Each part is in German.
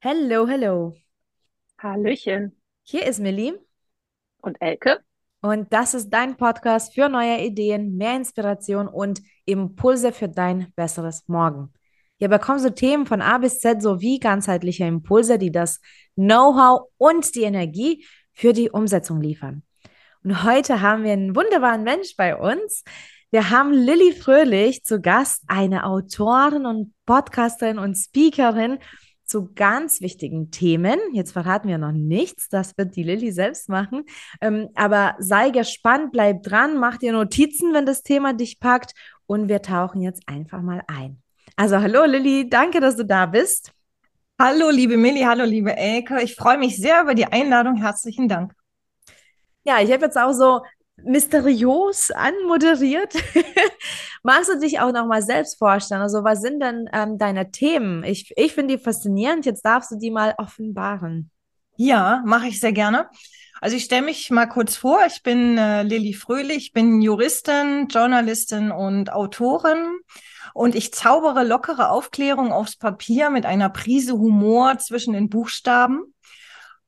Hello, hello. Hallöchen. Hier ist Millie Und Elke? und das ist dein Podcast für neue Ideen, mehr Inspiration und Impulse für dein besseres Morgen. Hier bekommst du Themen von A bis Z sowie ganzheitliche Impulse, die das Know-how und die Energie für die Umsetzung liefern. Und heute haben wir einen wunderbaren Mensch bei uns. Wir haben Lilly Fröhlich zu Gast, eine Autorin und Podcasterin und Speakerin zu ganz wichtigen Themen. Jetzt verraten wir noch nichts, das wird die Lilly selbst machen. Ähm, aber sei gespannt, bleib dran, mach dir Notizen, wenn das Thema dich packt und wir tauchen jetzt einfach mal ein. Also hallo Lilly, danke, dass du da bist. Hallo, liebe Milli, hallo, liebe Elke. Ich freue mich sehr über die Einladung. Herzlichen Dank. Ja, ich habe jetzt auch so mysteriös anmoderiert. Magst du dich auch noch mal selbst vorstellen? Also, was sind denn ähm, deine Themen? Ich, ich finde die faszinierend. Jetzt darfst du die mal offenbaren. Ja, mache ich sehr gerne. Also ich stelle mich mal kurz vor. Ich bin äh, Lilly Fröhlich, bin Juristin, Journalistin und Autorin. Und ich zaubere lockere Aufklärung aufs Papier mit einer Prise Humor zwischen den Buchstaben.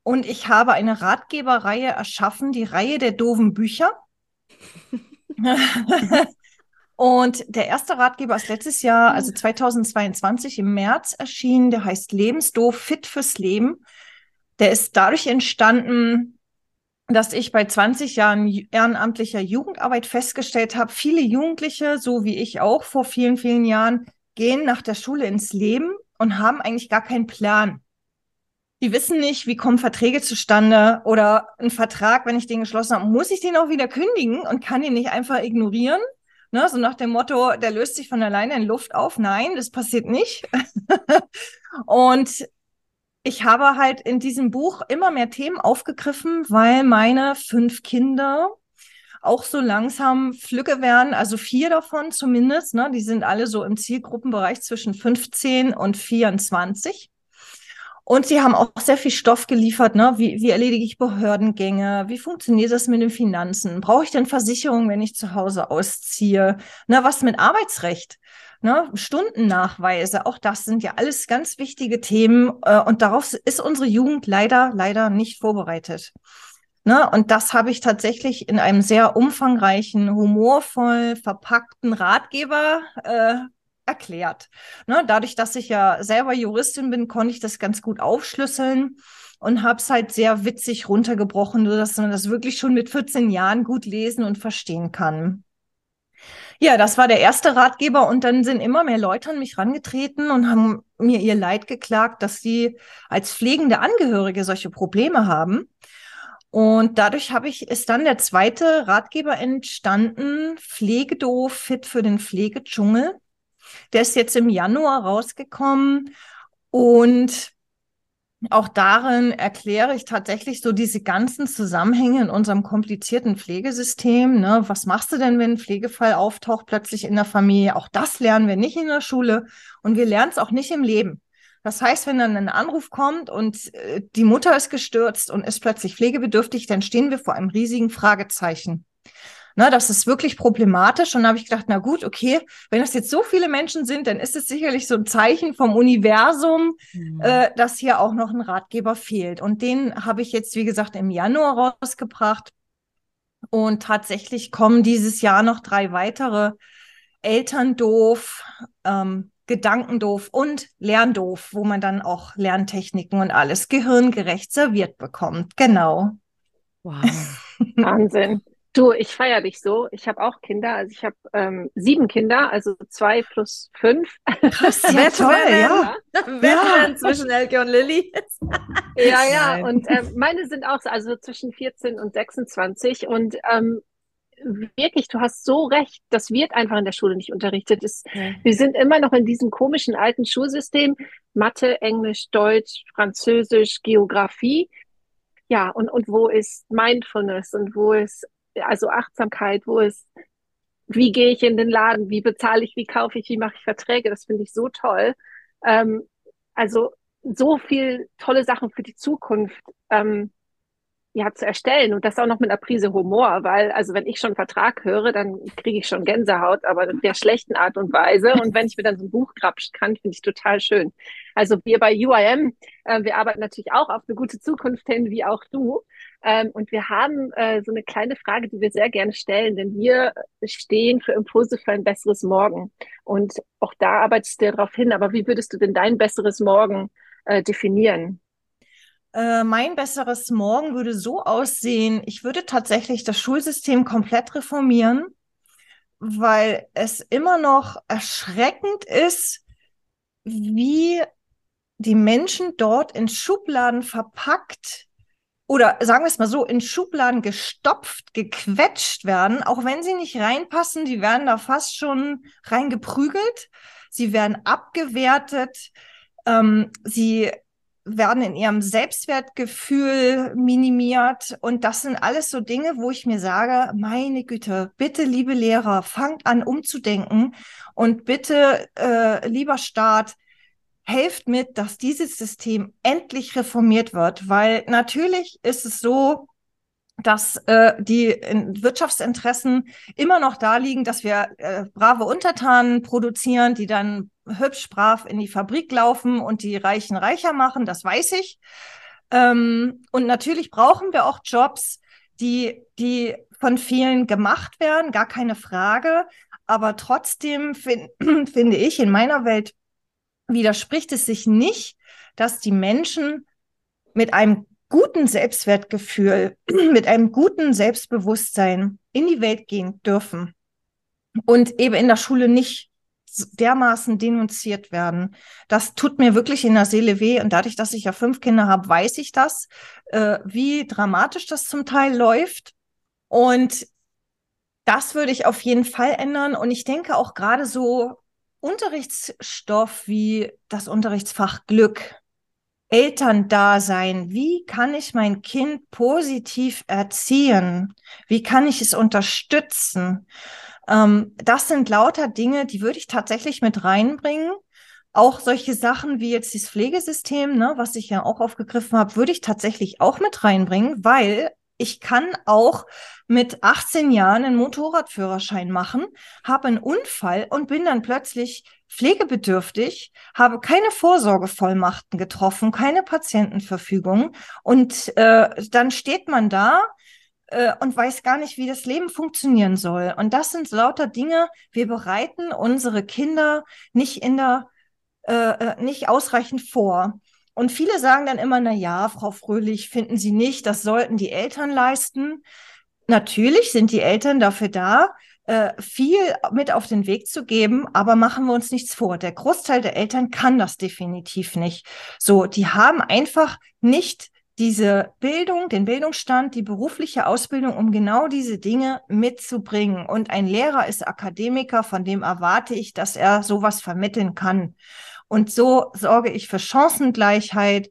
Und ich habe eine Ratgeberreihe erschaffen, die Reihe der doofen Bücher. Und der erste Ratgeber ist letztes Jahr, also 2022 im März erschienen. Der heißt Lebensdoof, fit fürs Leben. Der ist dadurch entstanden, dass ich bei 20 Jahren ehrenamtlicher Jugendarbeit festgestellt habe, viele Jugendliche, so wie ich auch vor vielen, vielen Jahren, gehen nach der Schule ins Leben und haben eigentlich gar keinen Plan. Die wissen nicht, wie kommen Verträge zustande oder ein Vertrag, wenn ich den geschlossen habe, muss ich den auch wieder kündigen und kann ihn nicht einfach ignorieren? Ne, so nach dem Motto, der löst sich von alleine in Luft auf. Nein, das passiert nicht. und ich habe halt in diesem Buch immer mehr Themen aufgegriffen, weil meine fünf Kinder auch so langsam Flücke werden, also vier davon zumindest, ne, die sind alle so im Zielgruppenbereich zwischen 15 und 24. Und sie haben auch sehr viel Stoff geliefert, ne? Wie, wie erledige ich Behördengänge? Wie funktioniert das mit den Finanzen? Brauche ich denn Versicherung, wenn ich zu Hause ausziehe? Na, was mit Arbeitsrecht? Ne? Stundennachweise, auch das sind ja alles ganz wichtige Themen. Äh, und darauf ist unsere Jugend leider, leider nicht vorbereitet. Ne? Und das habe ich tatsächlich in einem sehr umfangreichen, humorvoll verpackten Ratgeber äh, erklärt. Ne, dadurch, dass ich ja selber Juristin bin, konnte ich das ganz gut aufschlüsseln und habe es halt sehr witzig runtergebrochen, dass man das wirklich schon mit 14 Jahren gut lesen und verstehen kann. Ja, das war der erste Ratgeber und dann sind immer mehr Leute an mich rangetreten und haben mir ihr Leid geklagt, dass sie als pflegende Angehörige solche Probleme haben. Und dadurch habe ich, ist dann der zweite Ratgeber entstanden, Pflegedoof, fit für den Pflegedschungel. Der ist jetzt im Januar rausgekommen und auch darin erkläre ich tatsächlich so diese ganzen Zusammenhänge in unserem komplizierten Pflegesystem. Ne? Was machst du denn, wenn ein Pflegefall auftaucht plötzlich in der Familie? Auch das lernen wir nicht in der Schule und wir lernen es auch nicht im Leben. Das heißt, wenn dann ein Anruf kommt und äh, die Mutter ist gestürzt und ist plötzlich pflegebedürftig, dann stehen wir vor einem riesigen Fragezeichen. Na, das ist wirklich problematisch. Und da habe ich gedacht, na gut, okay, wenn das jetzt so viele Menschen sind, dann ist es sicherlich so ein Zeichen vom Universum, mhm. äh, dass hier auch noch ein Ratgeber fehlt. Und den habe ich jetzt, wie gesagt, im Januar rausgebracht. Und tatsächlich kommen dieses Jahr noch drei weitere Elterndoof, ähm, Gedankendoof und Lerndoof, wo man dann auch Lerntechniken und alles gehirngerecht serviert bekommt. Genau. Wow. Wahnsinn. Du, ich feiere dich so. Ich habe auch Kinder. Also ich habe ähm, sieben Kinder, also zwei plus fünf. Das ist ja toll, ja. Wettrennen ja. zwischen Elke und Lilly. ja, ja. Nein. Und äh, meine sind auch also zwischen 14 und 26. Und ähm, wirklich, du hast so recht, das wird einfach in der Schule nicht unterrichtet. Es, ja. Wir sind immer noch in diesem komischen alten Schulsystem. Mathe, Englisch, Deutsch, Französisch, Geografie. Ja, und, und wo ist Mindfulness und wo ist also Achtsamkeit, wo es, wie gehe ich in den Laden, wie bezahle ich, wie kaufe ich, wie mache ich Verträge, das finde ich so toll. Ähm, also so viel tolle Sachen für die Zukunft. Ähm, ja, zu erstellen und das auch noch mit einer Prise Humor, weil, also wenn ich schon Vertrag höre, dann kriege ich schon Gänsehaut, aber der schlechten Art und Weise. Und wenn ich mir dann so ein Buch grapschen kann, finde ich total schön. Also wir bei UIM, äh, wir arbeiten natürlich auch auf eine gute Zukunft hin, wie auch du. Ähm, und wir haben äh, so eine kleine Frage, die wir sehr gerne stellen, denn wir stehen für Impulse für ein besseres Morgen. Und auch da arbeitest du ja darauf hin, aber wie würdest du denn dein besseres Morgen äh, definieren? Äh, mein besseres Morgen würde so aussehen, ich würde tatsächlich das Schulsystem komplett reformieren, weil es immer noch erschreckend ist, wie die Menschen dort in Schubladen verpackt oder sagen wir es mal so, in Schubladen gestopft, gequetscht werden, auch wenn sie nicht reinpassen, die werden da fast schon reingeprügelt, sie werden abgewertet, ähm, sie werden in ihrem Selbstwertgefühl minimiert. Und das sind alles so Dinge, wo ich mir sage, meine Güte, bitte, liebe Lehrer, fangt an umzudenken. Und bitte, äh, lieber Staat, helft mit, dass dieses System endlich reformiert wird, weil natürlich ist es so, dass äh, die Wirtschaftsinteressen immer noch da liegen, dass wir äh, brave Untertanen produzieren, die dann hübsch brav in die Fabrik laufen und die Reichen reicher machen, das weiß ich. Ähm, und natürlich brauchen wir auch Jobs, die, die von vielen gemacht werden, gar keine Frage. Aber trotzdem find, finde ich, in meiner Welt widerspricht es sich nicht, dass die Menschen mit einem guten Selbstwertgefühl, mit einem guten Selbstbewusstsein in die Welt gehen dürfen und eben in der Schule nicht dermaßen denunziert werden. Das tut mir wirklich in der Seele weh. Und dadurch, dass ich ja fünf Kinder habe, weiß ich das, äh, wie dramatisch das zum Teil läuft. Und das würde ich auf jeden Fall ändern. Und ich denke auch gerade so Unterrichtsstoff wie das Unterrichtsfach Glück, Elterndasein, wie kann ich mein Kind positiv erziehen? Wie kann ich es unterstützen? Ähm, das sind lauter Dinge, die würde ich tatsächlich mit reinbringen. Auch solche Sachen wie jetzt das Pflegesystem, ne, was ich ja auch aufgegriffen habe, würde ich tatsächlich auch mit reinbringen, weil ich kann auch mit 18 Jahren einen Motorradführerschein machen, habe einen Unfall und bin dann plötzlich pflegebedürftig, habe keine Vorsorgevollmachten getroffen, keine Patientenverfügung und äh, dann steht man da äh, und weiß gar nicht, wie das Leben funktionieren soll. Und das sind lauter Dinge, wir bereiten unsere Kinder nicht in der äh, äh nicht ausreichend vor. Und viele sagen dann immer, na ja, Frau Fröhlich, finden Sie nicht, das sollten die Eltern leisten. Natürlich sind die Eltern dafür da, äh, viel mit auf den Weg zu geben, aber machen wir uns nichts vor. Der Großteil der Eltern kann das definitiv nicht. So, die haben einfach nicht diese Bildung, den Bildungsstand, die berufliche Ausbildung, um genau diese Dinge mitzubringen. Und ein Lehrer ist Akademiker, von dem erwarte ich, dass er sowas vermitteln kann. Und so sorge ich für Chancengleichheit.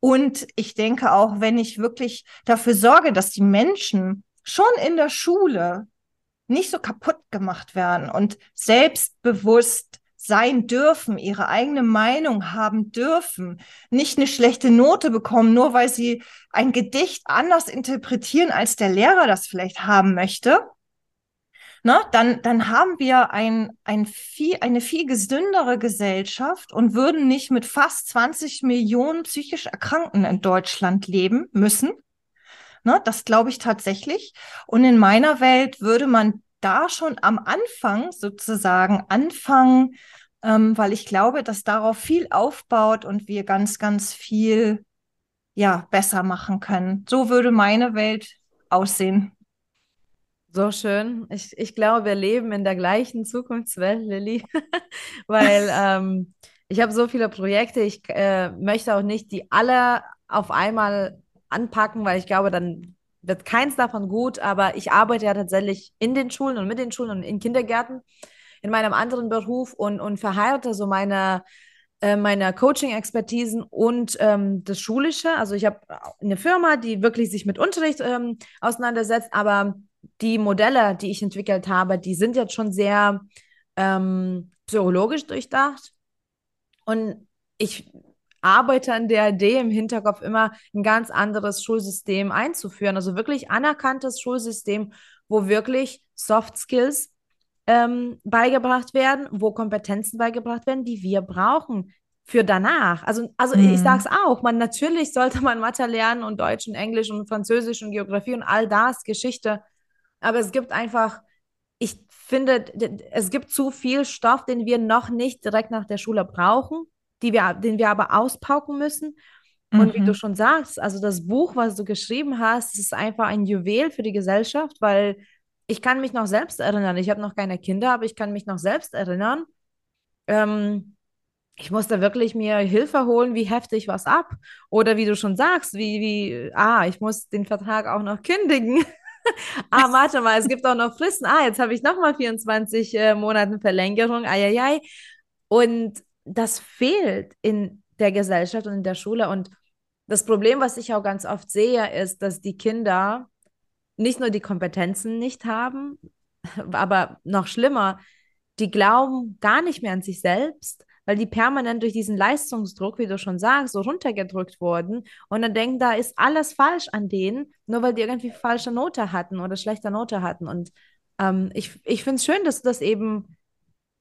Und ich denke auch, wenn ich wirklich dafür sorge, dass die Menschen schon in der Schule nicht so kaputt gemacht werden und selbstbewusst sein dürfen, ihre eigene Meinung haben dürfen, nicht eine schlechte Note bekommen, nur weil sie ein Gedicht anders interpretieren, als der Lehrer das vielleicht haben möchte, ne, dann, dann haben wir ein, ein viel, eine viel gesündere Gesellschaft und würden nicht mit fast 20 Millionen psychisch Erkrankten in Deutschland leben müssen. Ne, das glaube ich tatsächlich. Und in meiner Welt würde man da schon am Anfang sozusagen anfangen, ähm, weil ich glaube, dass darauf viel aufbaut und wir ganz, ganz viel ja besser machen können. So würde meine Welt aussehen. So schön. Ich, ich glaube, wir leben in der gleichen Zukunftswelt, Lilly, weil ähm, ich habe so viele Projekte. Ich äh, möchte auch nicht die alle auf einmal anpacken, weil ich glaube, dann wird keins davon gut. Aber ich arbeite ja tatsächlich in den Schulen und mit den Schulen und in Kindergärten in meinem anderen Beruf und, und verheirate so meine, äh, meine Coaching-Expertisen und ähm, das Schulische. Also ich habe eine Firma, die wirklich sich mit Unterricht ähm, auseinandersetzt, aber die Modelle, die ich entwickelt habe, die sind jetzt schon sehr ähm, psychologisch durchdacht. Und ich arbeite an der Idee im Hinterkopf immer ein ganz anderes Schulsystem einzuführen. Also wirklich anerkanntes Schulsystem, wo wirklich Soft Skills ähm, beigebracht werden, wo Kompetenzen beigebracht werden, die wir brauchen für danach. Also, also mhm. ich sage es auch, man natürlich sollte man Mathe lernen und Deutsch und Englisch und Französisch und Geografie und all das, Geschichte. Aber es gibt einfach, ich finde, es gibt zu viel Stoff, den wir noch nicht direkt nach der Schule brauchen, die wir, den wir aber auspauken müssen. Und mhm. wie du mhm. schon sagst, also das Buch, was du geschrieben hast, ist einfach ein Juwel für die Gesellschaft, weil ich kann mich noch selbst erinnern. Ich habe noch keine Kinder, aber ich kann mich noch selbst erinnern. Ähm, ich musste wirklich mir Hilfe holen, wie heftig was ab. Oder wie du schon sagst, wie, wie, ah, ich muss den Vertrag auch noch kündigen. ah, warte mal, es gibt auch noch Fristen. Ah, jetzt habe ich nochmal 24 äh, Monate Verlängerung. Eieiei. Und das fehlt in der Gesellschaft und in der Schule. Und das Problem, was ich auch ganz oft sehe, ist, dass die Kinder nicht nur die Kompetenzen nicht haben, aber noch schlimmer, die glauben gar nicht mehr an sich selbst weil die permanent durch diesen Leistungsdruck, wie du schon sagst, so runtergedrückt wurden und dann denken, da ist alles falsch an denen, nur weil die irgendwie falsche Note hatten oder schlechte Note hatten. Und ähm, ich, ich finde es schön, dass du das eben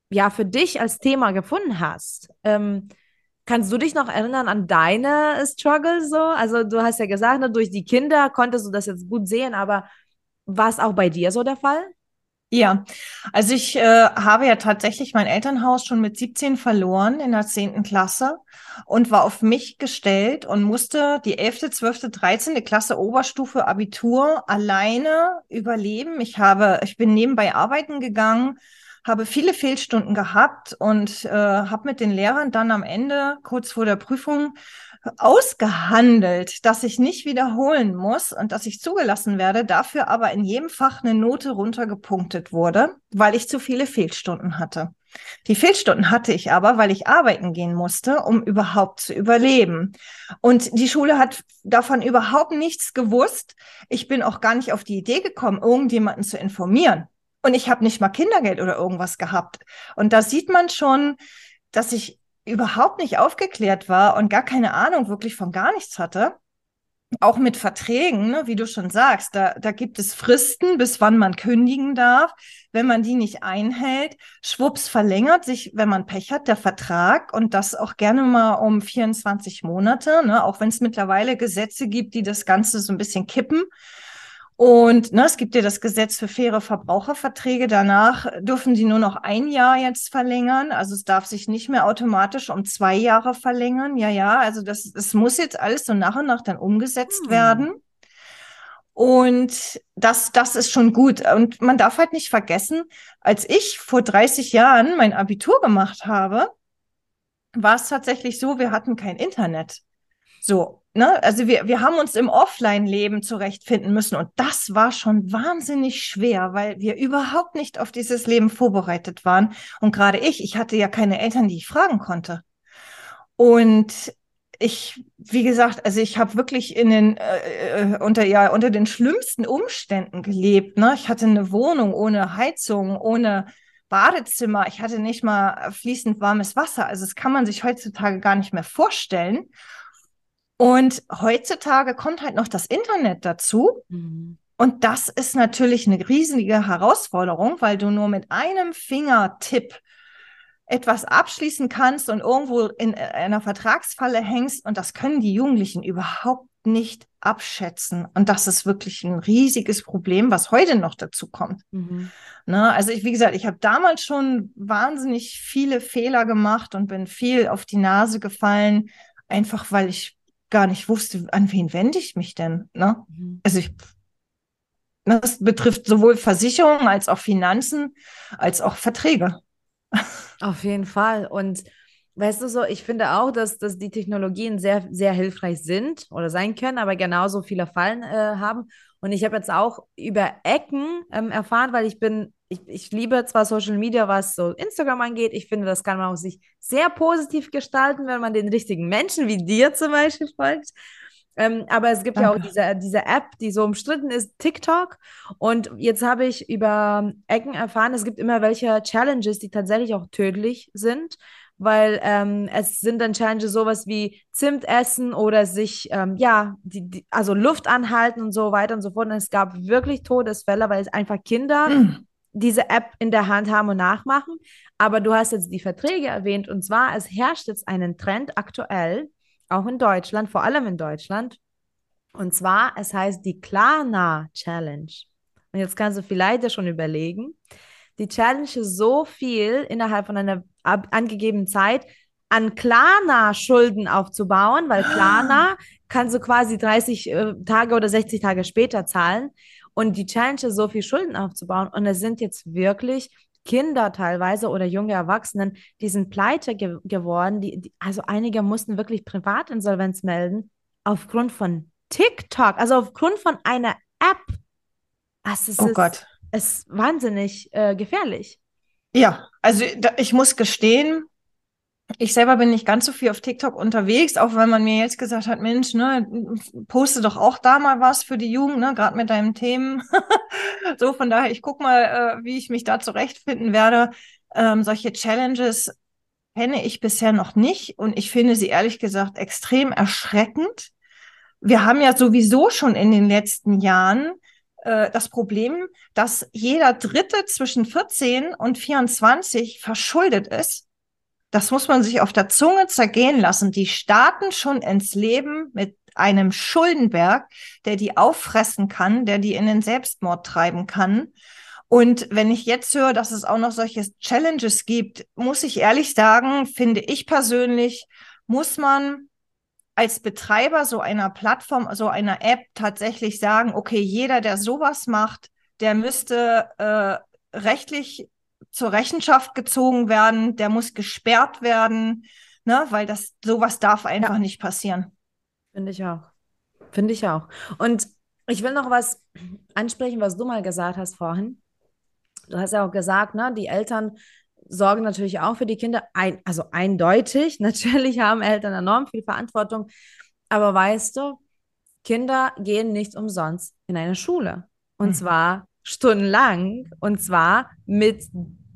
ja für dich als Thema gefunden hast. Ähm, Kannst du dich noch erinnern an deine Struggles so? Also du hast ja gesagt, ne, durch die Kinder konntest du das jetzt gut sehen, aber war es auch bei dir so der Fall? Ja, also ich äh, habe ja tatsächlich mein Elternhaus schon mit 17 verloren in der 10. Klasse und war auf mich gestellt und musste die 11., 12., 13. Klasse Oberstufe Abitur alleine überleben. Ich habe, ich bin nebenbei arbeiten gegangen, habe viele Fehlstunden gehabt und äh, habe mit den Lehrern dann am Ende, kurz vor der Prüfung, ausgehandelt, dass ich nicht wiederholen muss und dass ich zugelassen werde, dafür aber in jedem Fach eine Note runtergepunktet wurde, weil ich zu viele Fehlstunden hatte. Die Fehlstunden hatte ich aber, weil ich arbeiten gehen musste, um überhaupt zu überleben. Und die Schule hat davon überhaupt nichts gewusst. Ich bin auch gar nicht auf die Idee gekommen, irgendjemanden zu informieren. Und ich habe nicht mal Kindergeld oder irgendwas gehabt. Und da sieht man schon, dass ich überhaupt nicht aufgeklärt war und gar keine Ahnung wirklich von gar nichts hatte, auch mit Verträgen, ne, wie du schon sagst, da, da gibt es Fristen, bis wann man kündigen darf. Wenn man die nicht einhält, schwupps verlängert sich, wenn man Pech hat, der Vertrag und das auch gerne mal um 24 Monate, ne, auch wenn es mittlerweile Gesetze gibt, die das Ganze so ein bisschen kippen. Und ne, es gibt ja das Gesetz für faire Verbraucherverträge. Danach dürfen die nur noch ein Jahr jetzt verlängern. Also es darf sich nicht mehr automatisch um zwei Jahre verlängern. Ja, ja, also das, es muss jetzt alles so nach und nach dann umgesetzt hm. werden. Und das, das ist schon gut. Und man darf halt nicht vergessen, als ich vor 30 Jahren mein Abitur gemacht habe, war es tatsächlich so, wir hatten kein Internet. So, ne? Also wir, wir haben uns im Offline-Leben zurechtfinden müssen und das war schon wahnsinnig schwer, weil wir überhaupt nicht auf dieses Leben vorbereitet waren. Und gerade ich, ich hatte ja keine Eltern, die ich fragen konnte. Und ich, wie gesagt, also ich habe wirklich in den äh, äh, unter ja unter den schlimmsten Umständen gelebt. Ne? Ich hatte eine Wohnung ohne Heizung, ohne Badezimmer. Ich hatte nicht mal fließend warmes Wasser. Also das kann man sich heutzutage gar nicht mehr vorstellen. Und heutzutage kommt halt noch das Internet dazu. Mhm. Und das ist natürlich eine riesige Herausforderung, weil du nur mit einem Fingertipp etwas abschließen kannst und irgendwo in einer Vertragsfalle hängst. Und das können die Jugendlichen überhaupt nicht abschätzen. Und das ist wirklich ein riesiges Problem, was heute noch dazu kommt. Mhm. Ne? Also ich, wie gesagt, ich habe damals schon wahnsinnig viele Fehler gemacht und bin viel auf die Nase gefallen, einfach weil ich gar nicht wusste, an wen wende ich mich denn. Ne? Mhm. Also ich, das betrifft sowohl Versicherungen als auch Finanzen, als auch Verträge. Auf jeden Fall. Und weißt du so, ich finde auch, dass, dass die Technologien sehr, sehr hilfreich sind oder sein können, aber genauso viele Fallen äh, haben. Und ich habe jetzt auch über Ecken ähm, erfahren, weil ich bin ich, ich liebe zwar Social Media, was so Instagram angeht. Ich finde, das kann man auch sich sehr positiv gestalten, wenn man den richtigen Menschen wie dir zum Beispiel folgt. Ähm, aber es gibt Danke. ja auch diese, diese App, die so umstritten ist, TikTok. Und jetzt habe ich über Ecken erfahren, es gibt immer welche Challenges, die tatsächlich auch tödlich sind, weil ähm, es sind dann Challenges sowas wie Zimt essen oder sich, ähm, ja, die, die, also Luft anhalten und so weiter und so fort. Und es gab wirklich Todesfälle, weil es einfach Kinder mhm. diese App in der Hand haben und nachmachen. Aber du hast jetzt die Verträge erwähnt und zwar, es herrscht jetzt einen Trend aktuell, auch in Deutschland, vor allem in Deutschland. Und zwar, es heißt die Klarna Challenge. Und jetzt kannst du vielleicht ja schon überlegen, die Challenge ist so viel innerhalb von einer angegebenen Zeit an Klarna-Schulden aufzubauen, weil Klarna kannst du quasi 30 äh, Tage oder 60 Tage später zahlen. Und die Challenge ist so viel Schulden aufzubauen. Und es sind jetzt wirklich Kinder teilweise oder junge Erwachsenen, die sind pleite ge geworden. Die, die, also einige mussten wirklich Privatinsolvenz melden aufgrund von TikTok, also aufgrund von einer App. Ist oh es? Gott ist wahnsinnig äh, gefährlich. Ja, also ich muss gestehen, ich selber bin nicht ganz so viel auf TikTok unterwegs, auch wenn man mir jetzt gesagt hat, Mensch, ne, poste doch auch da mal was für die Jugend, ne, gerade mit deinen Themen. so, von daher, ich guck mal, äh, wie ich mich da zurechtfinden werde. Ähm, solche Challenges kenne ich bisher noch nicht und ich finde sie ehrlich gesagt extrem erschreckend. Wir haben ja sowieso schon in den letzten Jahren äh, das Problem, dass jeder Dritte zwischen 14 und 24 verschuldet ist. Das muss man sich auf der Zunge zergehen lassen. Die starten schon ins Leben mit einem Schuldenberg, der die auffressen kann, der die in den Selbstmord treiben kann. Und wenn ich jetzt höre, dass es auch noch solche Challenges gibt, muss ich ehrlich sagen, finde ich persönlich, muss man als Betreiber so einer Plattform, so einer App tatsächlich sagen, okay, jeder, der sowas macht, der müsste äh, rechtlich zur Rechenschaft gezogen werden, der muss gesperrt werden, ne, weil das sowas darf einfach ja. nicht passieren. Finde ich auch. Finde ich auch. Und ich will noch was ansprechen, was du mal gesagt hast vorhin. Du hast ja auch gesagt, ne, die Eltern sorgen natürlich auch für die Kinder. Ein, also eindeutig, natürlich haben Eltern enorm viel Verantwortung. Aber weißt du, Kinder gehen nicht umsonst in eine Schule. Und mhm. zwar stundenlang. Und zwar mit,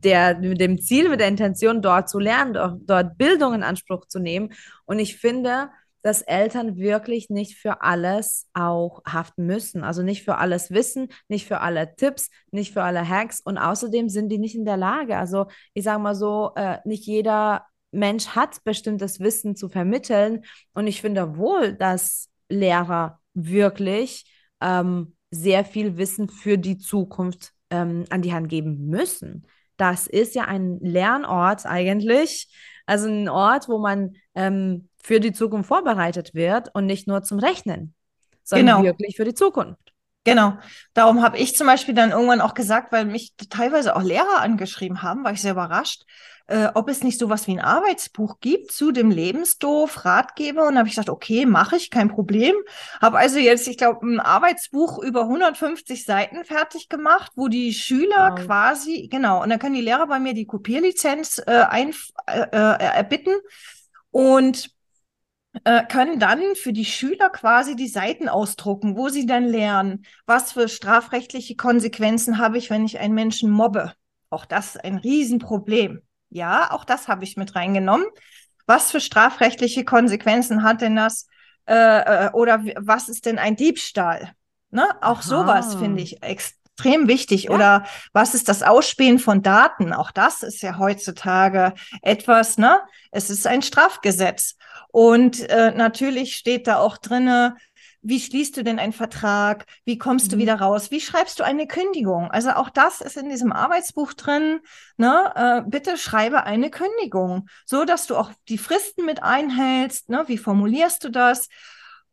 der, mit dem Ziel, mit der Intention, dort zu lernen, dort, dort Bildung in Anspruch zu nehmen. Und ich finde, dass Eltern wirklich nicht für alles auch haften müssen. Also nicht für alles Wissen, nicht für alle Tipps, nicht für alle Hacks. Und außerdem sind die nicht in der Lage. Also ich sage mal so, äh, nicht jeder Mensch hat bestimmtes Wissen zu vermitteln. Und ich finde wohl, dass Lehrer wirklich ähm, sehr viel Wissen für die Zukunft ähm, an die Hand geben müssen. Das ist ja ein Lernort eigentlich. Also ein Ort, wo man ähm, für die Zukunft vorbereitet wird und nicht nur zum Rechnen, sondern genau. wirklich für die Zukunft. Genau. Darum habe ich zum Beispiel dann irgendwann auch gesagt, weil mich teilweise auch Lehrer angeschrieben haben, war ich sehr überrascht, äh, ob es nicht sowas wie ein Arbeitsbuch gibt zu dem Lebensdorf, Ratgeber. Und habe ich gesagt, okay, mache ich, kein Problem. Habe also jetzt, ich glaube, ein Arbeitsbuch über 150 Seiten fertig gemacht, wo die Schüler wow. quasi, genau, und dann können die Lehrer bei mir die Kopierlizenz äh, ein, äh, äh erbitten. Und äh, können dann für die Schüler quasi die Seiten ausdrucken, wo sie dann lernen, was für strafrechtliche Konsequenzen habe ich, wenn ich einen Menschen mobbe. Auch das ist ein Riesenproblem. Ja, auch das habe ich mit reingenommen. Was für strafrechtliche Konsequenzen hat denn das? Äh, äh oder was ist denn ein Diebstahl? Ne? Auch Aha. sowas finde ich extrem wichtig. Ja. Oder was ist das Ausspähen von Daten? Auch das ist ja heutzutage etwas, ne? Es ist ein Strafgesetz. Und äh, natürlich steht da auch drinne, wie schließt du denn einen Vertrag? Wie kommst mhm. du wieder raus? Wie schreibst du eine Kündigung? Also auch das ist in diesem Arbeitsbuch drin. Ne? Äh, bitte schreibe eine Kündigung, so dass du auch die Fristen mit einhältst. Ne? Wie formulierst du das?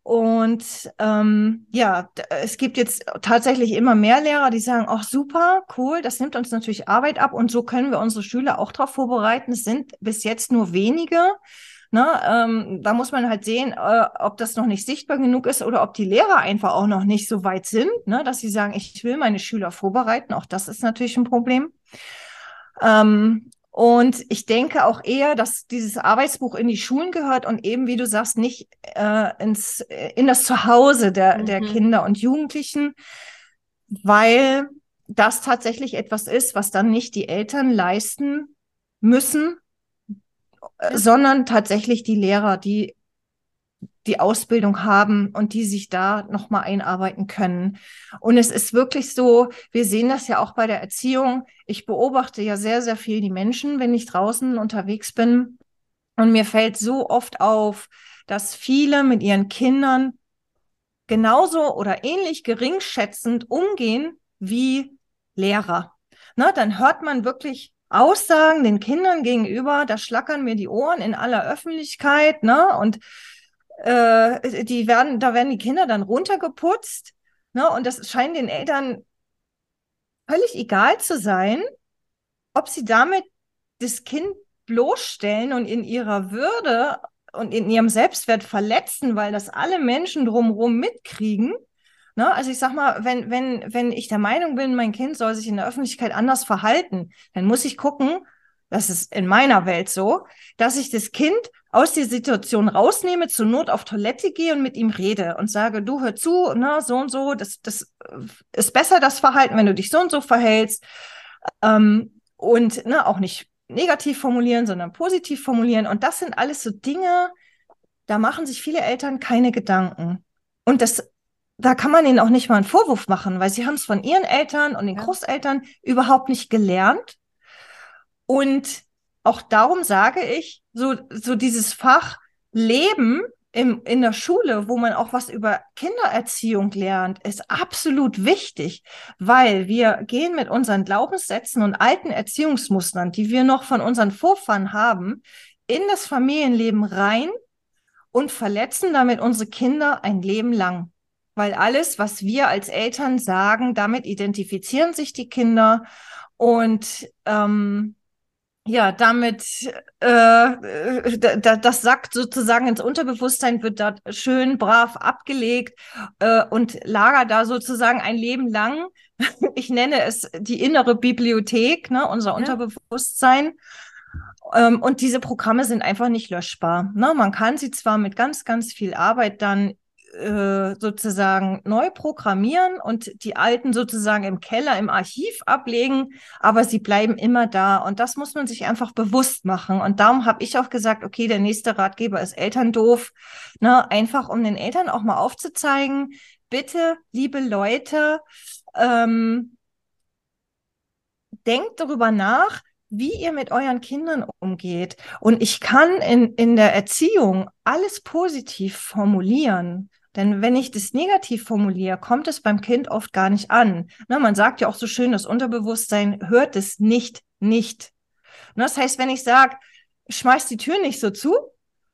Und ähm, ja, es gibt jetzt tatsächlich immer mehr Lehrer, die sagen, ach super, cool, das nimmt uns natürlich Arbeit ab und so können wir unsere Schüler auch darauf vorbereiten. Es sind bis jetzt nur wenige. Ne, ähm, da muss man halt sehen, äh, ob das noch nicht sichtbar genug ist oder ob die Lehrer einfach auch noch nicht so weit sind, ne, dass sie sagen, ich will meine Schüler vorbereiten. Auch das ist natürlich ein Problem. Ähm, und ich denke auch eher, dass dieses Arbeitsbuch in die Schulen gehört und eben, wie du sagst, nicht äh, ins, in das Zuhause der, mhm. der Kinder und Jugendlichen, weil das tatsächlich etwas ist, was dann nicht die Eltern leisten müssen. Sondern tatsächlich die Lehrer, die die Ausbildung haben und die sich da nochmal einarbeiten können. Und es ist wirklich so, wir sehen das ja auch bei der Erziehung. Ich beobachte ja sehr, sehr viel die Menschen, wenn ich draußen unterwegs bin. Und mir fällt so oft auf, dass viele mit ihren Kindern genauso oder ähnlich geringschätzend umgehen wie Lehrer. Na, dann hört man wirklich Aussagen den Kindern gegenüber, da schlackern mir die Ohren in aller Öffentlichkeit, ne? Und äh, die werden, da werden die Kinder dann runtergeputzt, ne? Und das scheint den Eltern völlig egal zu sein, ob sie damit das Kind bloßstellen und in ihrer Würde und in ihrem Selbstwert verletzen, weil das alle Menschen drumherum mitkriegen. Ne? Also ich sag mal, wenn, wenn, wenn ich der Meinung bin, mein Kind soll sich in der Öffentlichkeit anders verhalten, dann muss ich gucken, das ist in meiner Welt so, dass ich das Kind aus der Situation rausnehme, zur Not auf Toilette gehe und mit ihm rede und sage, du hör zu, ne, so und so, das, das ist besser das Verhalten, wenn du dich so und so verhältst. Ähm, und ne, auch nicht negativ formulieren, sondern positiv formulieren. Und das sind alles so Dinge, da machen sich viele Eltern keine Gedanken. Und das, da kann man ihnen auch nicht mal einen Vorwurf machen, weil sie haben es von ihren Eltern und den. Großeltern überhaupt nicht gelernt. Und auch darum sage ich, so, so dieses Fach Leben im, in der Schule, wo man auch was über Kindererziehung lernt, ist absolut wichtig, weil wir gehen mit unseren Glaubenssätzen und alten Erziehungsmustern, die wir noch von unseren Vorfahren haben, in das Familienleben rein und verletzen damit unsere Kinder ein Leben lang. Weil alles, was wir als Eltern sagen, damit identifizieren sich die Kinder und ähm, ja, damit äh, da, das sagt sozusagen ins Unterbewusstsein, wird da schön brav abgelegt äh, und lagert da sozusagen ein Leben lang. Ich nenne es die innere Bibliothek, ne, unser ja. Unterbewusstsein. Ähm, und diese Programme sind einfach nicht löschbar. Ne? Man kann sie zwar mit ganz, ganz viel Arbeit dann äh, sozusagen neu programmieren und die alten sozusagen im Keller, im Archiv ablegen, aber sie bleiben immer da. Und das muss man sich einfach bewusst machen. Und darum habe ich auch gesagt, okay, der nächste Ratgeber ist Elterndoof. Ne? Einfach um den Eltern auch mal aufzuzeigen, bitte, liebe Leute, ähm, denkt darüber nach, wie ihr mit euren Kindern umgeht. Und ich kann in, in der Erziehung alles positiv formulieren. Denn wenn ich das negativ formuliere, kommt es beim Kind oft gar nicht an. Na, man sagt ja auch so schön, das Unterbewusstsein hört es nicht, nicht. Na, das heißt, wenn ich sage, schmeiß die Tür nicht so zu,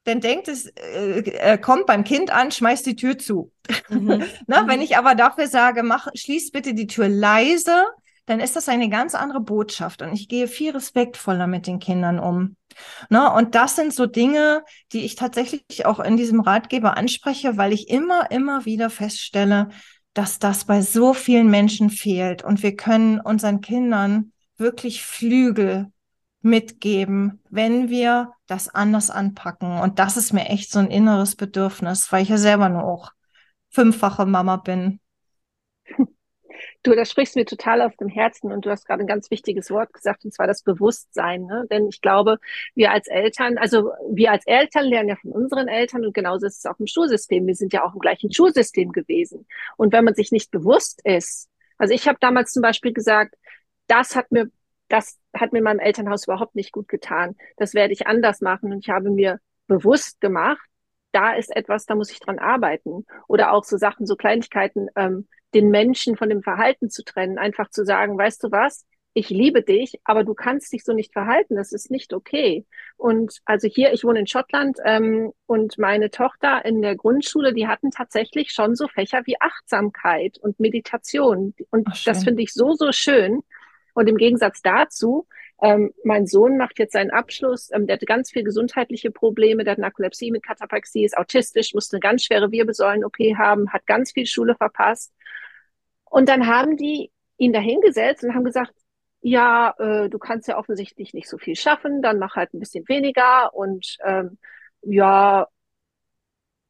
dann denkt es, äh, äh, kommt beim Kind an, schmeiß die Tür zu. Mhm. Na, mhm. Wenn ich aber dafür sage, mach, schließ bitte die Tür leise, dann ist das eine ganz andere Botschaft und ich gehe viel respektvoller mit den Kindern um. Ne? Und das sind so Dinge, die ich tatsächlich auch in diesem Ratgeber anspreche, weil ich immer, immer wieder feststelle, dass das bei so vielen Menschen fehlt und wir können unseren Kindern wirklich Flügel mitgeben, wenn wir das anders anpacken. Und das ist mir echt so ein inneres Bedürfnis, weil ich ja selber nur auch fünffache Mama bin. Du, das sprichst mir total aus dem Herzen und du hast gerade ein ganz wichtiges Wort gesagt, und zwar das Bewusstsein. Ne? Denn ich glaube, wir als Eltern, also wir als Eltern lernen ja von unseren Eltern und genauso ist es auch im Schulsystem. Wir sind ja auch im gleichen Schulsystem gewesen. Und wenn man sich nicht bewusst ist, also ich habe damals zum Beispiel gesagt, das hat mir, das hat mir meinem Elternhaus überhaupt nicht gut getan. Das werde ich anders machen. Und ich habe mir bewusst gemacht, da ist etwas, da muss ich dran arbeiten. Oder auch so Sachen, so Kleinigkeiten, ähm, den Menschen von dem Verhalten zu trennen, einfach zu sagen, weißt du was, ich liebe dich, aber du kannst dich so nicht verhalten, das ist nicht okay. Und also hier, ich wohne in Schottland ähm, und meine Tochter in der Grundschule, die hatten tatsächlich schon so Fächer wie Achtsamkeit und Meditation. Und Ach, das finde ich so, so schön. Und im Gegensatz dazu, ähm, mein Sohn macht jetzt seinen Abschluss, ähm, der hatte ganz viel gesundheitliche Probleme, der hat Narkolepsie mit Katapaxie, ist autistisch, musste eine ganz schwere Wirbelsäulen-OP haben, hat ganz viel Schule verpasst und dann haben die ihn dahingesetzt und haben gesagt, ja, äh, du kannst ja offensichtlich nicht so viel schaffen, dann mach halt ein bisschen weniger und ähm, ja,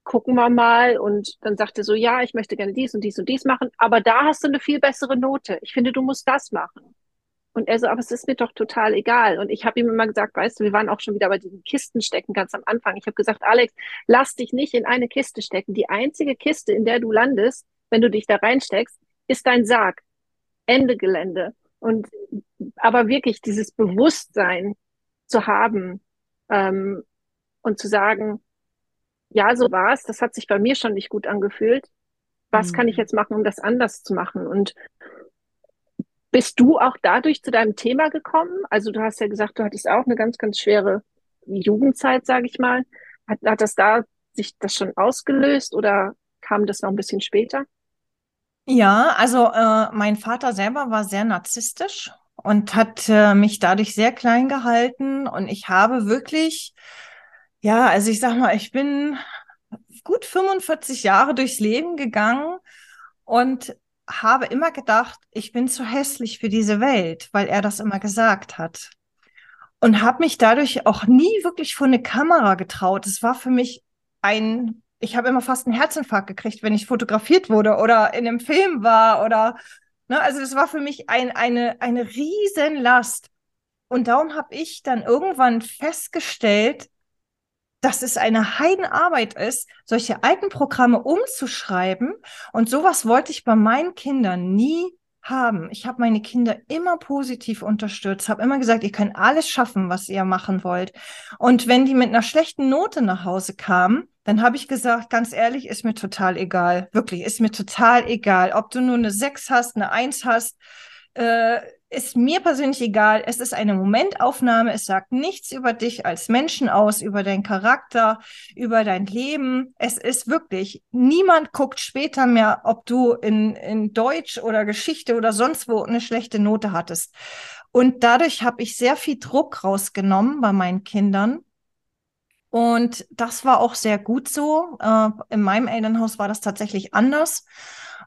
gucken wir mal. Und dann sagte er so, ja, ich möchte gerne dies und dies und dies machen, aber da hast du eine viel bessere Note. Ich finde, du musst das machen. Und er so, aber es ist mir doch total egal. Und ich habe ihm immer gesagt, weißt du, wir waren auch schon wieder bei diesen Kisten stecken ganz am Anfang. Ich habe gesagt, Alex, lass dich nicht in eine Kiste stecken. Die einzige Kiste, in der du landest, wenn du dich da reinsteckst, ist dein Sarg. Ende Gelände. Und aber wirklich dieses Bewusstsein zu haben ähm, und zu sagen, ja, so war es, das hat sich bei mir schon nicht gut angefühlt. Was mhm. kann ich mhm. jetzt machen, um das anders zu machen? Und bist du auch dadurch zu deinem Thema gekommen? Also du hast ja gesagt, du hattest auch eine ganz, ganz schwere Jugendzeit, sage ich mal. Hat, hat das da sich das schon ausgelöst oder kam das noch ein bisschen später? Ja, also äh, mein Vater selber war sehr narzisstisch und hat äh, mich dadurch sehr klein gehalten und ich habe wirklich, ja, also ich sag mal, ich bin gut 45 Jahre durchs Leben gegangen und habe immer gedacht, ich bin zu hässlich für diese Welt, weil er das immer gesagt hat. Und habe mich dadurch auch nie wirklich vor eine Kamera getraut. Es war für mich ein, ich habe immer fast einen Herzinfarkt gekriegt, wenn ich fotografiert wurde oder in einem Film war oder, ne, also das war für mich ein, eine, eine Riesenlast. Und darum habe ich dann irgendwann festgestellt, dass es eine Heidenarbeit ist, solche alten Programme umzuschreiben. Und sowas wollte ich bei meinen Kindern nie haben. Ich habe meine Kinder immer positiv unterstützt, habe immer gesagt, ihr könnt alles schaffen, was ihr machen wollt. Und wenn die mit einer schlechten Note nach Hause kamen, dann habe ich gesagt, ganz ehrlich, ist mir total egal. Wirklich, ist mir total egal, ob du nur eine 6 hast, eine 1 hast. Äh, ist mir persönlich egal. Es ist eine Momentaufnahme. Es sagt nichts über dich als Menschen aus, über deinen Charakter, über dein Leben. Es ist wirklich, niemand guckt später mehr, ob du in, in Deutsch oder Geschichte oder sonst wo eine schlechte Note hattest. Und dadurch habe ich sehr viel Druck rausgenommen bei meinen Kindern. Und das war auch sehr gut so. Äh, in meinem Elternhaus war das tatsächlich anders.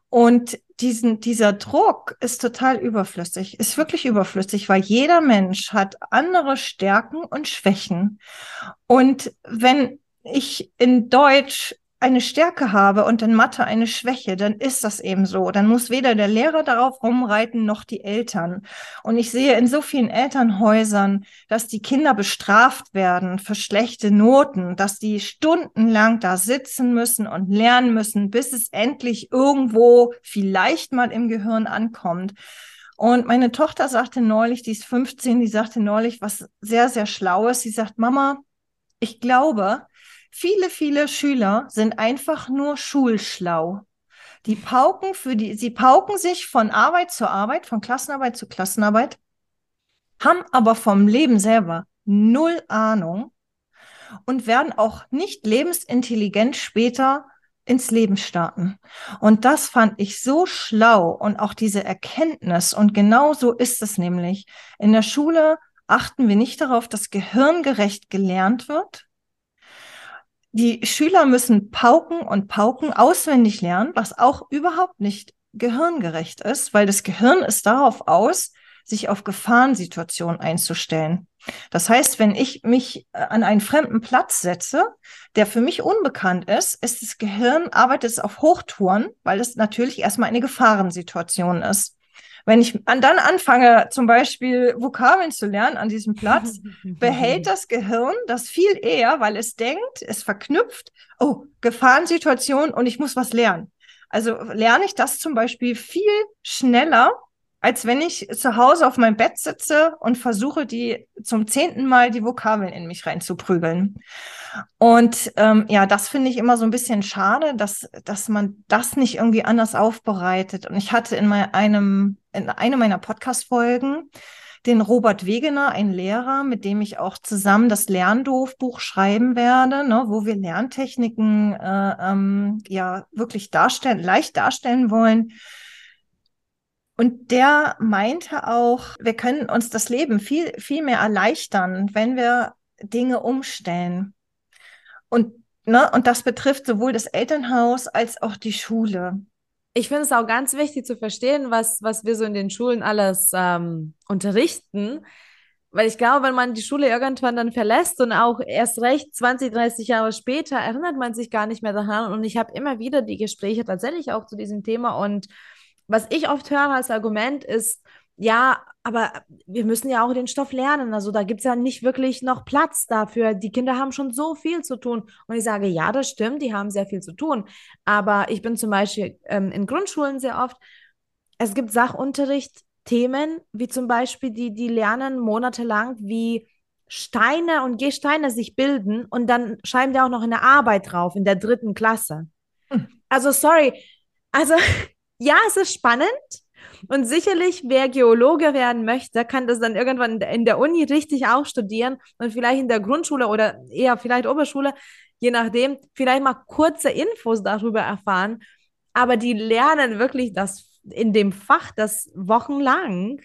Und diesen, dieser Druck ist total überflüssig, ist wirklich überflüssig, weil jeder Mensch hat andere Stärken und Schwächen. Und wenn ich in Deutsch eine Stärke habe und in Mathe eine Schwäche, dann ist das eben so. Dann muss weder der Lehrer darauf rumreiten noch die Eltern. Und ich sehe in so vielen Elternhäusern, dass die Kinder bestraft werden für schlechte Noten, dass die stundenlang da sitzen müssen und lernen müssen, bis es endlich irgendwo vielleicht mal im Gehirn ankommt. Und meine Tochter sagte neulich, die ist 15, die sagte neulich was sehr, sehr Schlaues. Sie sagt, Mama, ich glaube, Viele, viele Schüler sind einfach nur schulschlau. Die pauken für die, sie pauken sich von Arbeit zu Arbeit, von Klassenarbeit zu Klassenarbeit, haben aber vom Leben selber null Ahnung und werden auch nicht lebensintelligent später ins Leben starten. Und das fand ich so schlau und auch diese Erkenntnis. Und genau so ist es nämlich. In der Schule achten wir nicht darauf, dass gehirngerecht gelernt wird, die Schüler müssen Pauken und Pauken auswendig lernen, was auch überhaupt nicht gehirngerecht ist, weil das Gehirn ist darauf aus, sich auf Gefahrensituationen einzustellen. Das heißt, wenn ich mich äh, an einen fremden Platz setze, der für mich unbekannt ist, ist das Gehirn arbeitet es auf Hochtouren, weil es natürlich erstmal eine Gefahrensituation ist. Wenn ich an, dann anfange, zum Beispiel Vokabeln zu lernen an diesem Platz, behält das Gehirn das viel eher, weil es denkt, es verknüpft, oh, Gefahrensituation und ich muss was lernen. Also lerne ich das zum Beispiel viel schneller, als wenn ich zu Hause auf meinem Bett sitze und versuche, die zum zehnten Mal die Vokabeln in mich reinzuprügeln. Und ähm, ja, das finde ich immer so ein bisschen schade, dass, dass man das nicht irgendwie anders aufbereitet. Und ich hatte in einem, in einem meiner Podcast-Folgen den Robert Wegener, ein Lehrer, mit dem ich auch zusammen das Lerndorfbuch schreiben werde, ne, wo wir Lerntechniken äh, ähm, ja wirklich darstellen, leicht darstellen wollen. Und der meinte auch, wir können uns das Leben viel, viel mehr erleichtern, wenn wir Dinge umstellen. Und, ne, und das betrifft sowohl das Elternhaus als auch die Schule. Ich finde es auch ganz wichtig zu verstehen, was, was wir so in den Schulen alles ähm, unterrichten. Weil ich glaube, wenn man die Schule irgendwann dann verlässt und auch erst recht 20, 30 Jahre später, erinnert man sich gar nicht mehr daran. Und ich habe immer wieder die Gespräche tatsächlich auch zu diesem Thema. Und was ich oft höre als Argument ist, ja, aber wir müssen ja auch den Stoff lernen. Also da gibt es ja nicht wirklich noch Platz dafür. Die Kinder haben schon so viel zu tun. Und ich sage, ja, das stimmt, die haben sehr viel zu tun. Aber ich bin zum Beispiel ähm, in Grundschulen sehr oft, es gibt Sachunterricht, Themen, wie zum Beispiel, die, die lernen monatelang, wie Steine und Gesteine sich bilden und dann schreiben die auch noch eine Arbeit drauf in der dritten Klasse. Hm. Also, sorry. Also, ja, es ist spannend. Und sicherlich, wer Geologe werden möchte, kann das dann irgendwann in der Uni richtig auch studieren und vielleicht in der Grundschule oder eher vielleicht Oberschule, je nachdem, vielleicht mal kurze Infos darüber erfahren. Aber die lernen wirklich das in dem Fach das wochenlang.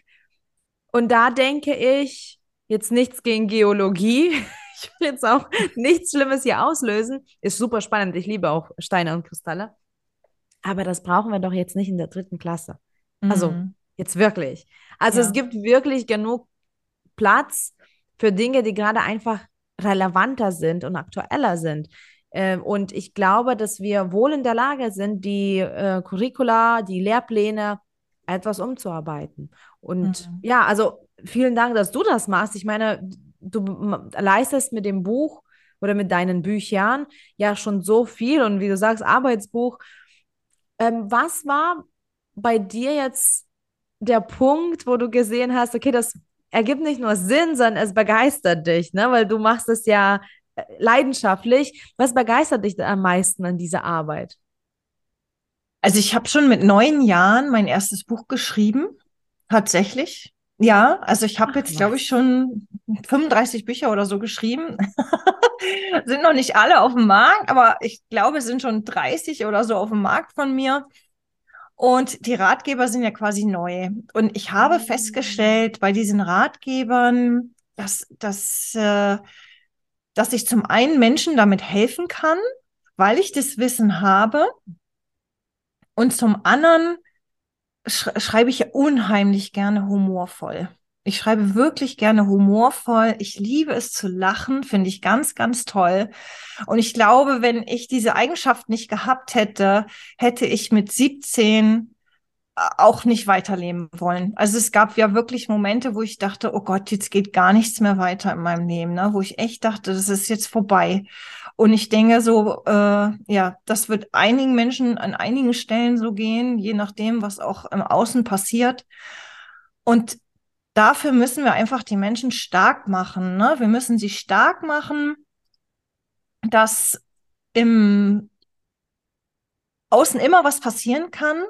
Und da denke ich, jetzt nichts gegen Geologie. Ich will jetzt auch nichts Schlimmes hier auslösen. Ist super spannend. Ich liebe auch Steine und Kristalle. Aber das brauchen wir doch jetzt nicht in der dritten Klasse. Also mhm. jetzt wirklich. Also ja. es gibt wirklich genug Platz für Dinge, die gerade einfach relevanter sind und aktueller sind. Ähm, und ich glaube, dass wir wohl in der Lage sind, die äh, Curricula, die Lehrpläne etwas umzuarbeiten. Und mhm. ja, also vielen Dank, dass du das machst. Ich meine, du leistest mit dem Buch oder mit deinen Büchern ja schon so viel und wie du sagst, Arbeitsbuch. Ähm, was war bei dir jetzt der Punkt, wo du gesehen hast, okay, das ergibt nicht nur Sinn, sondern es begeistert dich, ne? Weil du machst es ja äh, leidenschaftlich. Was begeistert dich am meisten an dieser Arbeit? Also ich habe schon mit neun Jahren mein erstes Buch geschrieben, tatsächlich. Ja, also ich habe jetzt, glaube ich, schon 35 Bücher oder so geschrieben. sind noch nicht alle auf dem Markt, aber ich glaube, es sind schon 30 oder so auf dem Markt von mir. Und die Ratgeber sind ja quasi neu. Und ich habe mhm. festgestellt bei diesen Ratgebern, dass, dass, äh, dass ich zum einen Menschen damit helfen kann, weil ich das Wissen habe. Und zum anderen sch schreibe ich unheimlich gerne humorvoll. Ich schreibe wirklich gerne humorvoll. Ich liebe es zu lachen, finde ich ganz, ganz toll. Und ich glaube, wenn ich diese Eigenschaft nicht gehabt hätte, hätte ich mit 17 äh, auch nicht weiterleben wollen. Also es gab ja wirklich Momente, wo ich dachte, oh Gott, jetzt geht gar nichts mehr weiter in meinem Leben, ne? wo ich echt dachte, das ist jetzt vorbei. Und ich denke so, äh, ja, das wird einigen Menschen an einigen Stellen so gehen, je nachdem, was auch im Außen passiert. Und dafür müssen wir einfach die Menschen stark machen. Ne? Wir müssen sie stark machen, dass im Außen immer was passieren kann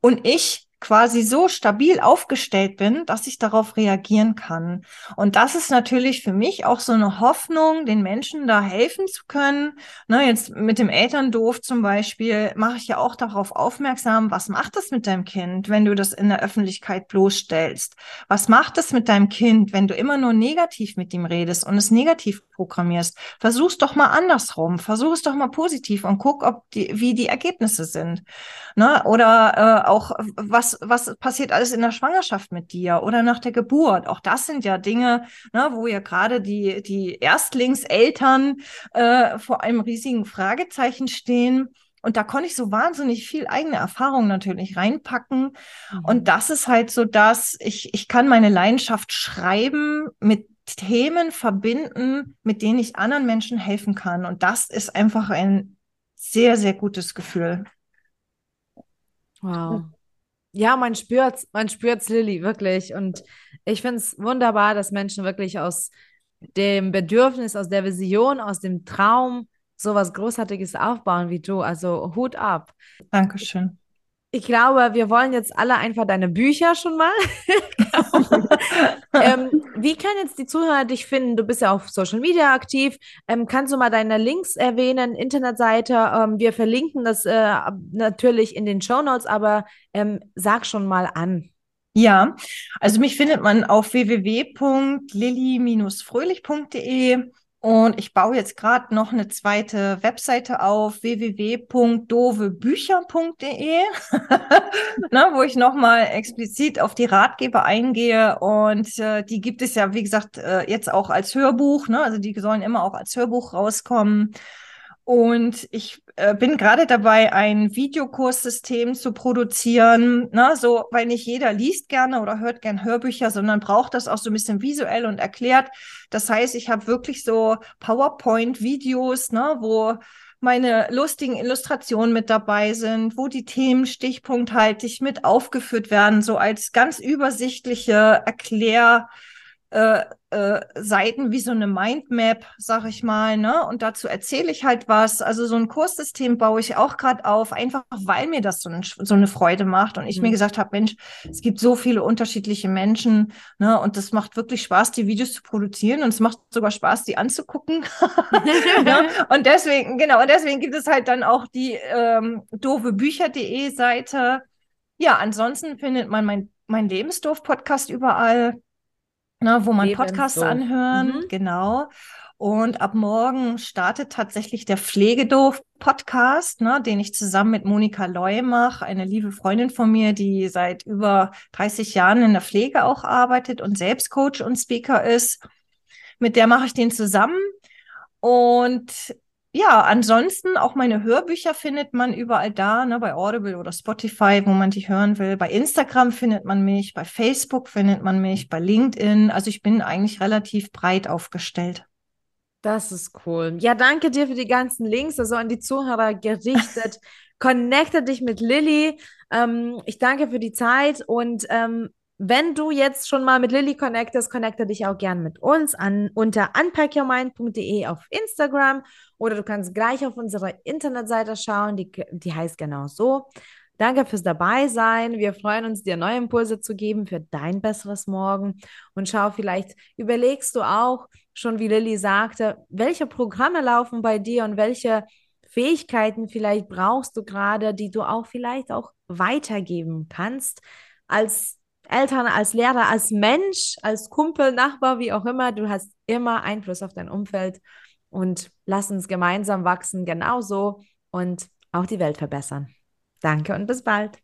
und ich quasi so stabil aufgestellt bin, dass ich darauf reagieren kann. Und das ist natürlich für mich auch so eine Hoffnung, den Menschen da helfen zu können. Ne, jetzt mit dem Elterndoof zum Beispiel mache ich ja auch darauf aufmerksam, was macht das mit deinem Kind, wenn du das in der Öffentlichkeit bloßstellst? Was macht es mit deinem Kind, wenn du immer nur negativ mit ihm redest und es negativ programmierst? Versuch's doch mal andersrum. Versuch es doch mal positiv und guck, ob die, wie die Ergebnisse sind. Ne? Oder äh, auch was was, was passiert alles in der Schwangerschaft mit dir oder nach der Geburt? Auch das sind ja Dinge, ne, wo ja gerade die, die Erstlingseltern äh, vor einem riesigen Fragezeichen stehen. Und da konnte ich so wahnsinnig viel eigene Erfahrung natürlich reinpacken. Mhm. Und das ist halt so, dass ich, ich kann meine Leidenschaft schreiben mit Themen verbinden, mit denen ich anderen Menschen helfen kann. Und das ist einfach ein sehr, sehr gutes Gefühl. Wow. Ja, man spürt's, man spürt's, Lilly, wirklich. Und ich finde es wunderbar, dass Menschen wirklich aus dem Bedürfnis, aus der Vision, aus dem Traum so was Großartiges aufbauen wie du. Also Hut ab. Dankeschön. Ich glaube, wir wollen jetzt alle einfach deine Bücher schon mal. ähm, wie können jetzt die Zuhörer dich finden? Du bist ja auf Social Media aktiv. Ähm, kannst du mal deine Links erwähnen, Internetseite? Ähm, wir verlinken das äh, natürlich in den Show Notes, aber ähm, sag schon mal an. Ja, also mich findet man auf www.lilly-fröhlich.de und ich baue jetzt gerade noch eine zweite Webseite auf, www.dovebücher.de, ne, wo ich nochmal explizit auf die Ratgeber eingehe. Und äh, die gibt es ja, wie gesagt, äh, jetzt auch als Hörbuch. Ne? Also die sollen immer auch als Hörbuch rauskommen. Und ich äh, bin gerade dabei, ein Videokurssystem zu produzieren. Ne? So, weil nicht jeder liest gerne oder hört gern Hörbücher, sondern braucht das auch so ein bisschen visuell und erklärt. Das heißt, ich habe wirklich so PowerPoint-Videos, ne, wo meine lustigen Illustrationen mit dabei sind, wo die Themen stichpunkthaltig mit aufgeführt werden, so als ganz übersichtliche Erklär- äh, äh, Seiten wie so eine Mindmap, sag ich mal, ne? Und dazu erzähle ich halt was. Also so ein Kurssystem baue ich auch gerade auf, einfach weil mir das so, ein, so eine Freude macht und ich mhm. mir gesagt habe, Mensch, es gibt so viele unterschiedliche Menschen, ne? Und das macht wirklich Spaß, die Videos zu produzieren und es macht sogar Spaß, die anzugucken. ne? Und deswegen, genau, und deswegen gibt es halt dann auch die ähm, doofebücher.de Seite. Ja, ansonsten findet man mein, mein Lebensdorf-Podcast überall ne, wo man Podcasts anhören, mhm. genau. Und ab morgen startet tatsächlich der Pflegedoof-Podcast, ne, den ich zusammen mit Monika Loy mache, eine liebe Freundin von mir, die seit über 30 Jahren in der Pflege auch arbeitet und selbst Coach und Speaker ist. Mit der mache ich den zusammen. Und ja, ansonsten auch meine Hörbücher findet man überall da, ne, bei Audible oder Spotify, wo man die hören will. Bei Instagram findet man mich, bei Facebook findet man mich, bei LinkedIn. Also ich bin eigentlich relativ breit aufgestellt. Das ist cool. Ja, danke dir für die ganzen Links, also an die Zuhörer gerichtet. Connecte dich mit Lilly. Ähm, ich danke für die Zeit und ähm, wenn du jetzt schon mal mit Lilly connectest, connecte dich auch gern mit uns an unter unpackyourmind.de auf Instagram oder du kannst gleich auf unsere Internetseite schauen, die, die heißt genau so. Danke fürs Dabeisein. Wir freuen uns, dir neue Impulse zu geben für dein besseres Morgen. Und schau, vielleicht überlegst du auch schon, wie Lilly sagte, welche Programme laufen bei dir und welche Fähigkeiten vielleicht brauchst du gerade, die du auch vielleicht auch weitergeben kannst als Eltern, als Lehrer, als Mensch, als Kumpel, Nachbar, wie auch immer, du hast immer Einfluss auf dein Umfeld und lass uns gemeinsam wachsen, genauso und auch die Welt verbessern. Danke und bis bald.